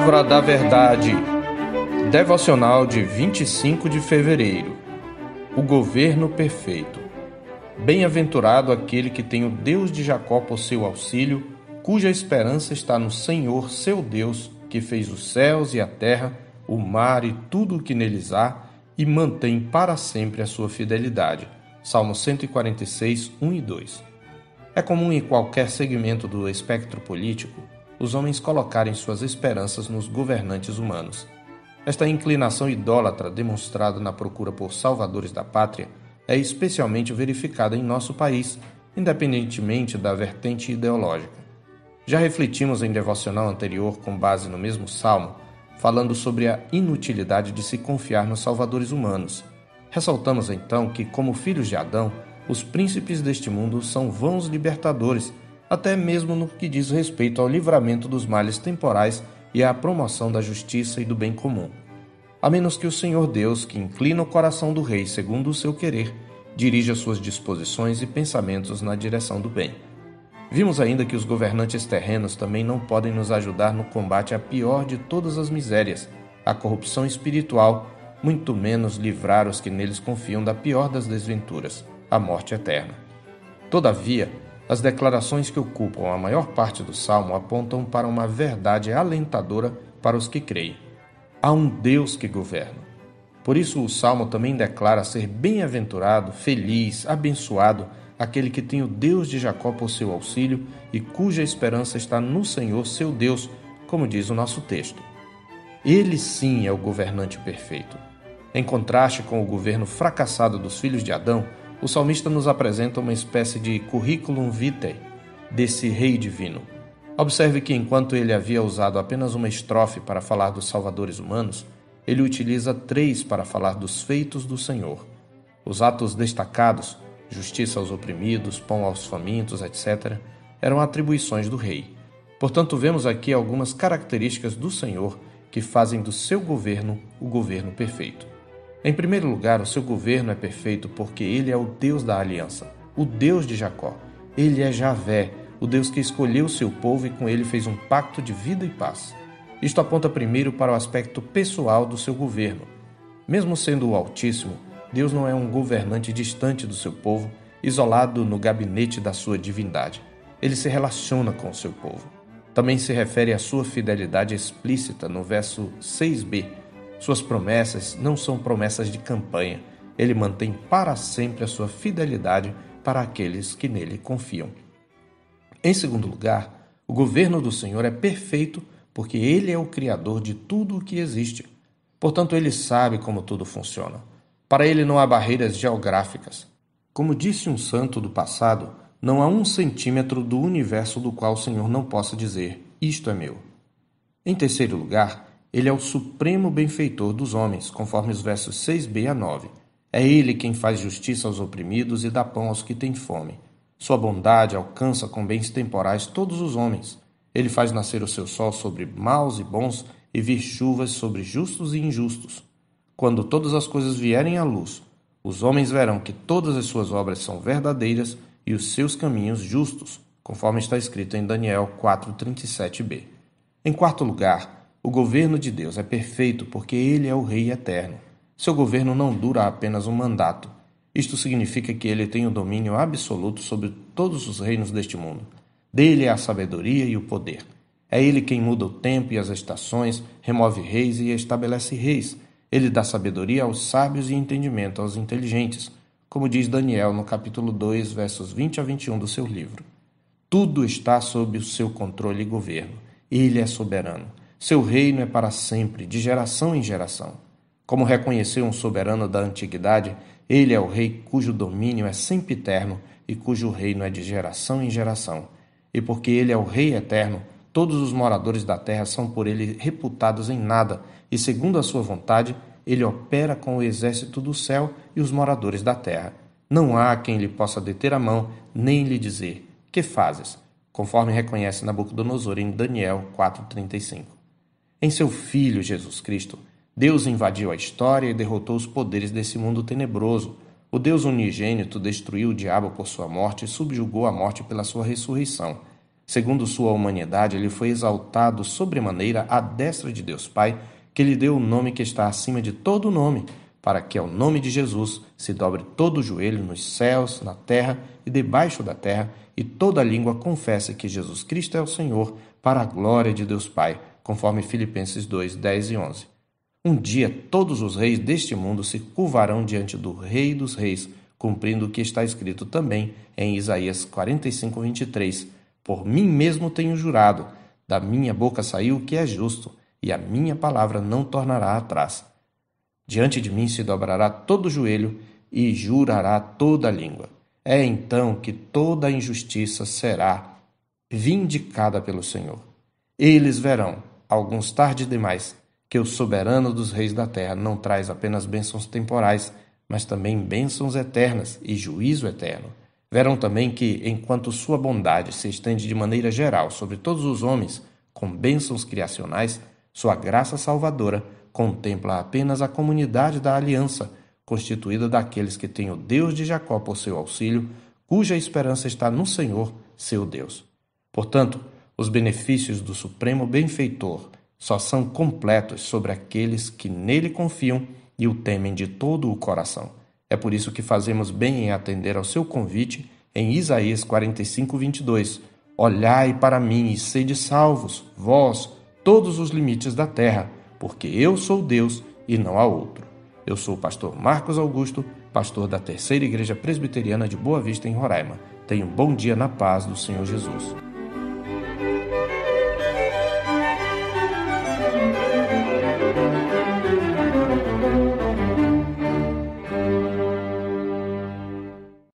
Palavra da Verdade. Devocional de 25 de fevereiro. O governo perfeito. Bem-aventurado aquele que tem o Deus de Jacó por seu auxílio, cuja esperança está no Senhor, seu Deus, que fez os céus e a terra, o mar e tudo o que neles há, e mantém para sempre a sua fidelidade. Salmo 146, 1 e 2. É comum em qualquer segmento do espectro político os homens colocarem suas esperanças nos governantes humanos. Esta inclinação idólatra demonstrada na procura por salvadores da pátria é especialmente verificada em nosso país, independentemente da vertente ideológica. Já refletimos em devocional anterior, com base no mesmo salmo, falando sobre a inutilidade de se confiar nos salvadores humanos. Ressaltamos então que, como filhos de Adão, os príncipes deste mundo são vãos libertadores até mesmo no que diz respeito ao livramento dos males temporais e à promoção da justiça e do bem comum. A menos que o Senhor Deus, que inclina o coração do rei segundo o seu querer, dirija suas disposições e pensamentos na direção do bem. Vimos ainda que os governantes terrenos também não podem nos ajudar no combate à pior de todas as misérias, a corrupção espiritual, muito menos livrar os que neles confiam da pior das desventuras, a morte eterna. Todavia, as declarações que ocupam a maior parte do salmo apontam para uma verdade alentadora para os que creem. Há um Deus que governa. Por isso, o salmo também declara ser bem-aventurado, feliz, abençoado aquele que tem o Deus de Jacó por seu auxílio e cuja esperança está no Senhor, seu Deus, como diz o nosso texto. Ele sim é o governante perfeito. Em contraste com o governo fracassado dos filhos de Adão, o salmista nos apresenta uma espécie de curriculum vitae desse rei divino. Observe que enquanto ele havia usado apenas uma estrofe para falar dos salvadores humanos, ele utiliza três para falar dos feitos do Senhor. Os atos destacados, justiça aos oprimidos, pão aos famintos, etc., eram atribuições do rei. Portanto, vemos aqui algumas características do Senhor que fazem do seu governo o governo perfeito. Em primeiro lugar, o seu governo é perfeito porque ele é o Deus da aliança, o Deus de Jacó. Ele é Javé, o Deus que escolheu seu povo e com ele fez um pacto de vida e paz. Isto aponta primeiro para o aspecto pessoal do seu governo. Mesmo sendo o Altíssimo, Deus não é um governante distante do seu povo, isolado no gabinete da sua divindade. Ele se relaciona com o seu povo. Também se refere à sua fidelidade explícita no verso 6b, suas promessas não são promessas de campanha. Ele mantém para sempre a sua fidelidade para aqueles que nele confiam. Em segundo lugar, o governo do Senhor é perfeito porque ele é o criador de tudo o que existe. Portanto, ele sabe como tudo funciona. Para ele não há barreiras geográficas. Como disse um santo do passado, não há um centímetro do universo do qual o Senhor não possa dizer: Isto é meu. Em terceiro lugar, ele é o supremo benfeitor dos homens, conforme os versos 6b a 9. É ele quem faz justiça aos oprimidos e dá pão aos que têm fome. Sua bondade alcança com bens temporais todos os homens. Ele faz nascer o seu sol sobre maus e bons e vir chuvas sobre justos e injustos. Quando todas as coisas vierem à luz, os homens verão que todas as suas obras são verdadeiras e os seus caminhos justos, conforme está escrito em Daniel 4:37b. Em quarto lugar, o governo de Deus é perfeito porque ele é o Rei eterno. Seu governo não dura apenas um mandato. Isto significa que ele tem o domínio absoluto sobre todos os reinos deste mundo. Dele é a sabedoria e o poder. É ele quem muda o tempo e as estações, remove reis e estabelece reis. Ele dá sabedoria aos sábios e entendimento aos inteligentes, como diz Daniel no capítulo 2, versos 20 a 21 do seu livro. Tudo está sob o seu controle e governo. Ele é soberano. Seu reino é para sempre, de geração em geração. Como reconheceu um soberano da antiguidade, ele é o rei cujo domínio é sempre eterno e cujo reino é de geração em geração. E porque ele é o rei eterno, todos os moradores da terra são por ele reputados em nada, e segundo a sua vontade, ele opera com o exército do céu e os moradores da terra. Não há quem lhe possa deter a mão, nem lhe dizer: Que fazes? Conforme reconhece Nabucodonosor em Daniel 4:35. Em seu Filho Jesus Cristo, Deus invadiu a história e derrotou os poderes desse mundo tenebroso. O Deus unigênito destruiu o diabo por sua morte e subjugou a morte pela sua ressurreição. Segundo sua humanidade, ele foi exaltado sobremaneira à destra de Deus Pai, que lhe deu o nome que está acima de todo nome, para que ao nome de Jesus se dobre todo o joelho nos céus, na terra e debaixo da terra, e toda língua confesse que Jesus Cristo é o Senhor, para a glória de Deus Pai, conforme Filipenses 2, 10 e 11. Um dia todos os reis deste mundo se curvarão diante do Rei dos Reis, cumprindo o que está escrito também em Isaías 45, 23 por mim mesmo tenho jurado, da minha boca saiu o que é justo, e a minha palavra não tornará atrás. Diante de mim se dobrará todo joelho e jurará toda língua. É então que toda injustiça será vindicada pelo Senhor. Eles verão, alguns tarde demais, que o soberano dos reis da terra não traz apenas bênçãos temporais, mas também bênçãos eternas e juízo eterno. Verão também que, enquanto sua bondade se estende de maneira geral sobre todos os homens, com bênçãos criacionais, sua graça salvadora contempla apenas a comunidade da aliança, constituída daqueles que têm o Deus de Jacó por seu auxílio, cuja esperança está no Senhor, seu Deus. Portanto, os benefícios do Supremo Benfeitor só são completos sobre aqueles que nele confiam e o temem de todo o coração. É por isso que fazemos bem em atender ao seu convite em Isaías 45, 22. Olhai para mim e sede salvos, vós, todos os limites da terra, porque eu sou Deus e não há outro. Eu sou o pastor Marcos Augusto, pastor da Terceira Igreja Presbiteriana de Boa Vista, em Roraima. Tenha um bom dia na paz do Senhor Jesus.